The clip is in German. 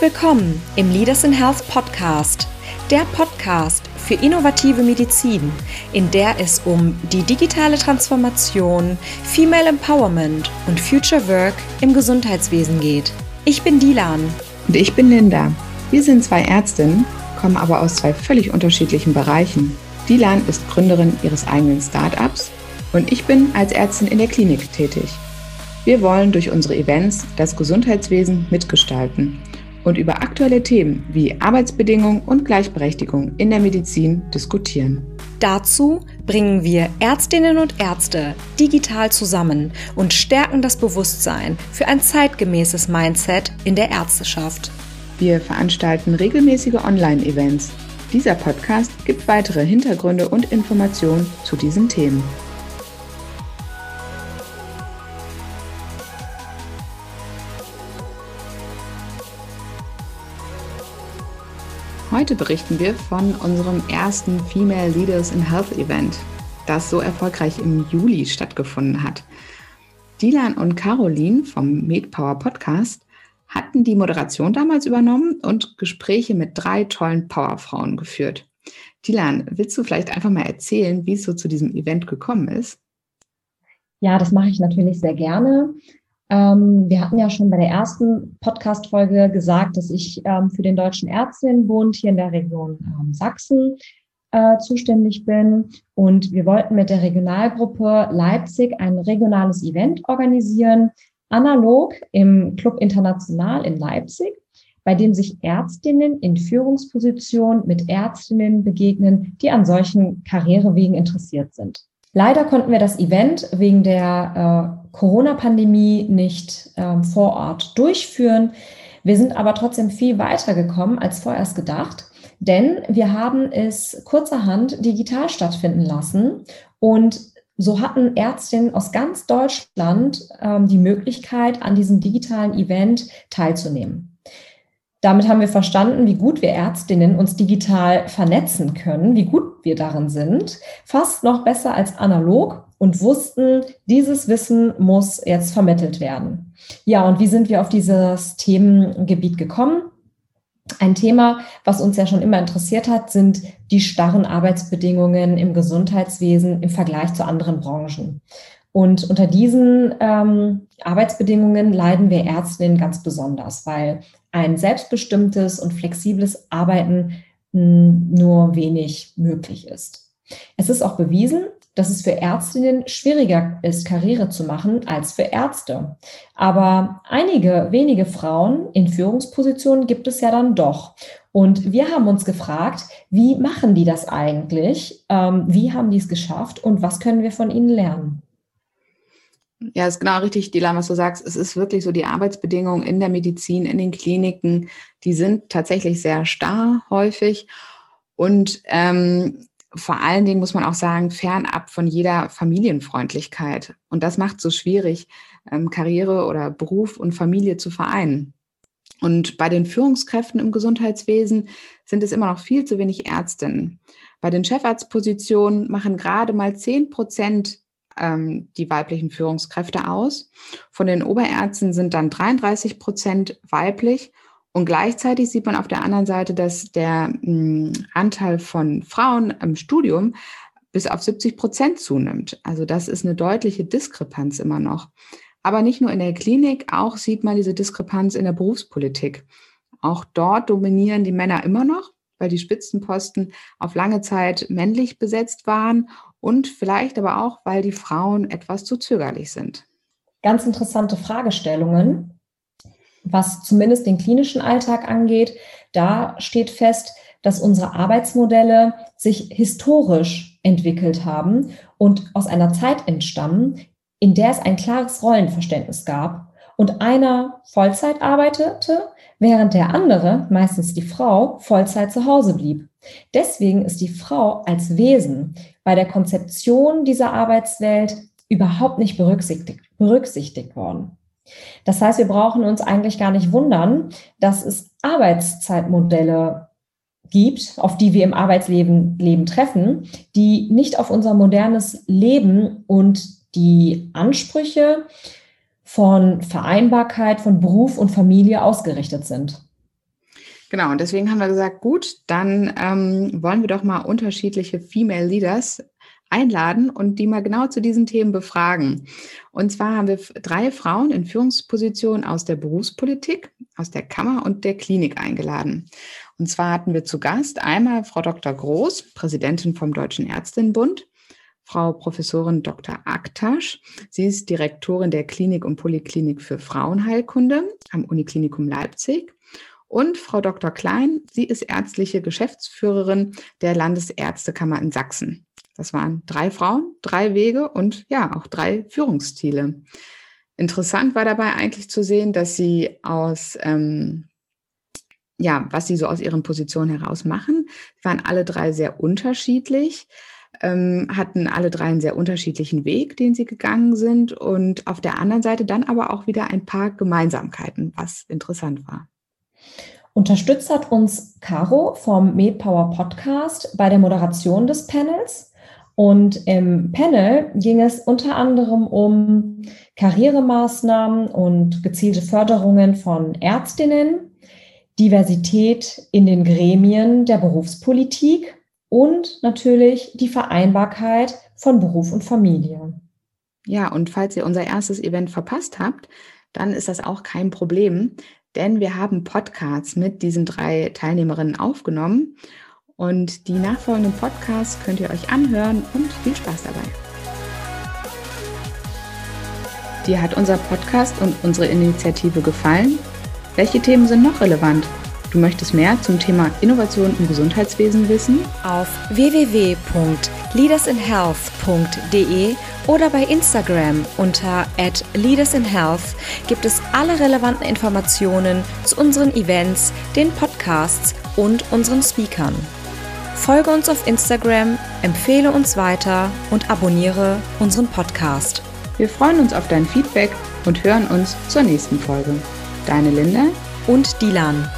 Willkommen im Leaders in Health Podcast, der Podcast für innovative Medizin, in der es um die digitale Transformation, Female Empowerment und Future Work im Gesundheitswesen geht. Ich bin Dilan. Und ich bin Linda. Wir sind zwei Ärztinnen, kommen aber aus zwei völlig unterschiedlichen Bereichen. Dilan ist Gründerin ihres eigenen Startups und ich bin als Ärztin in der Klinik tätig. Wir wollen durch unsere Events das Gesundheitswesen mitgestalten und über aktuelle Themen wie Arbeitsbedingungen und Gleichberechtigung in der Medizin diskutieren. Dazu bringen wir Ärztinnen und Ärzte digital zusammen und stärken das Bewusstsein für ein zeitgemäßes Mindset in der Ärzteschaft. Wir veranstalten regelmäßige Online-Events. Dieser Podcast gibt weitere Hintergründe und Informationen zu diesen Themen. Heute berichten wir von unserem ersten Female Leaders in Health Event, das so erfolgreich im Juli stattgefunden hat. Dilan und Caroline vom MedPower Podcast hatten die Moderation damals übernommen und Gespräche mit drei tollen Powerfrauen geführt. Dilan, willst du vielleicht einfach mal erzählen, wie es so zu diesem Event gekommen ist? Ja, das mache ich natürlich sehr gerne. Ähm, wir hatten ja schon bei der ersten Podcast-Folge gesagt, dass ich ähm, für den Deutschen Ärztinnenbund hier in der Region ähm, Sachsen äh, zuständig bin. Und wir wollten mit der Regionalgruppe Leipzig ein regionales Event organisieren, analog im Club International in Leipzig, bei dem sich Ärztinnen in Führungspositionen mit Ärztinnen begegnen, die an solchen Karrierewegen interessiert sind. Leider konnten wir das Event wegen der äh, Corona-Pandemie nicht ähm, vor Ort durchführen. Wir sind aber trotzdem viel weiter gekommen als vorerst gedacht, denn wir haben es kurzerhand digital stattfinden lassen und so hatten Ärztinnen aus ganz Deutschland ähm, die Möglichkeit, an diesem digitalen Event teilzunehmen. Damit haben wir verstanden, wie gut wir Ärztinnen uns digital vernetzen können, wie gut wir darin sind, fast noch besser als analog und wussten, dieses Wissen muss jetzt vermittelt werden. Ja, und wie sind wir auf dieses Themengebiet gekommen? Ein Thema, was uns ja schon immer interessiert hat, sind die starren Arbeitsbedingungen im Gesundheitswesen im Vergleich zu anderen Branchen. Und unter diesen ähm, Arbeitsbedingungen leiden wir Ärztinnen ganz besonders, weil ein selbstbestimmtes und flexibles Arbeiten hm, nur wenig möglich ist. Es ist auch bewiesen, dass es für Ärztinnen schwieriger ist, Karriere zu machen als für Ärzte. Aber einige wenige Frauen in Führungspositionen gibt es ja dann doch. Und wir haben uns gefragt, wie machen die das eigentlich? Ähm, wie haben die es geschafft und was können wir von ihnen lernen? Ja, ist genau richtig, Dilan, was du sagst. Es ist wirklich so, die Arbeitsbedingungen in der Medizin, in den Kliniken, die sind tatsächlich sehr starr häufig. Und ähm, vor allen Dingen muss man auch sagen, fernab von jeder Familienfreundlichkeit. Und das macht es so schwierig, ähm, Karriere oder Beruf und Familie zu vereinen. Und bei den Führungskräften im Gesundheitswesen sind es immer noch viel zu wenig Ärztinnen. Bei den Chefarztpositionen machen gerade mal zehn Prozent ähm, die weiblichen Führungskräfte aus. Von den Oberärzten sind dann 33 Prozent weiblich. Und gleichzeitig sieht man auf der anderen Seite, dass der mh, hm, Anteil von Frauen im Studium bis auf 70 Prozent zunimmt. Also das ist eine deutliche Diskrepanz immer noch. Aber nicht nur in der Klinik, auch sieht man diese Diskrepanz in der Berufspolitik. Auch dort dominieren die Männer immer noch, weil die Spitzenposten auf lange Zeit männlich besetzt waren und vielleicht aber auch, weil die Frauen etwas zu zögerlich sind. Ganz interessante Fragestellungen. Was zumindest den klinischen Alltag angeht, da steht fest, dass unsere Arbeitsmodelle sich historisch entwickelt haben und aus einer Zeit entstammen, in der es ein klares Rollenverständnis gab und einer Vollzeit arbeitete, während der andere, meistens die Frau, Vollzeit zu Hause blieb. Deswegen ist die Frau als Wesen bei der Konzeption dieser Arbeitswelt überhaupt nicht berücksichtigt, berücksichtigt worden. Das heißt, wir brauchen uns eigentlich gar nicht wundern, dass es Arbeitszeitmodelle gibt, auf die wir im Arbeitsleben Leben treffen, die nicht auf unser modernes Leben und die Ansprüche von Vereinbarkeit von Beruf und Familie ausgerichtet sind. Genau, und deswegen haben wir gesagt, gut, dann ähm, wollen wir doch mal unterschiedliche Female Leaders einladen und die mal genau zu diesen Themen befragen. Und zwar haben wir drei Frauen in Führungspositionen aus der Berufspolitik, aus der Kammer und der Klinik eingeladen. Und zwar hatten wir zu Gast einmal Frau Dr. Groß, Präsidentin vom Deutschen Ärztinnenbund, Frau Professorin Dr. Aktasch. Sie ist Direktorin der Klinik und Poliklinik für Frauenheilkunde am Uniklinikum Leipzig. Und Frau Dr. Klein, sie ist ärztliche Geschäftsführerin der Landesärztekammer in Sachsen. Das waren drei Frauen, drei Wege und ja, auch drei Führungsstile. Interessant war dabei eigentlich zu sehen, dass sie aus, ähm, ja, was sie so aus ihren Positionen heraus machen, waren alle drei sehr unterschiedlich, hatten alle drei einen sehr unterschiedlichen Weg, den sie gegangen sind und auf der anderen Seite dann aber auch wieder ein paar Gemeinsamkeiten, was interessant war. Unterstützt hat uns Caro vom MedPower Podcast bei der Moderation des Panels. Und im Panel ging es unter anderem um Karrieremaßnahmen und gezielte Förderungen von Ärztinnen, Diversität in den Gremien der Berufspolitik und natürlich die Vereinbarkeit von Beruf und Familie. Ja, und falls ihr unser erstes Event verpasst habt, dann ist das auch kein Problem, denn wir haben Podcasts mit diesen drei Teilnehmerinnen aufgenommen und die nachfolgenden Podcasts könnt ihr euch anhören und viel Spaß dabei. Dir hat unser Podcast und unsere Initiative gefallen? Welche Themen sind noch relevant? Du möchtest mehr zum Thema Innovation im Gesundheitswesen wissen? Auf www.leadersinhealth.de oder bei Instagram unter @leadersinhealth gibt es alle relevanten Informationen zu unseren Events, den Podcasts und unseren Speakern. Folge uns auf Instagram, empfehle uns weiter und abonniere unseren Podcast. Wir freuen uns auf dein Feedback und hören uns zur nächsten Folge. Deine Linda und Dilan.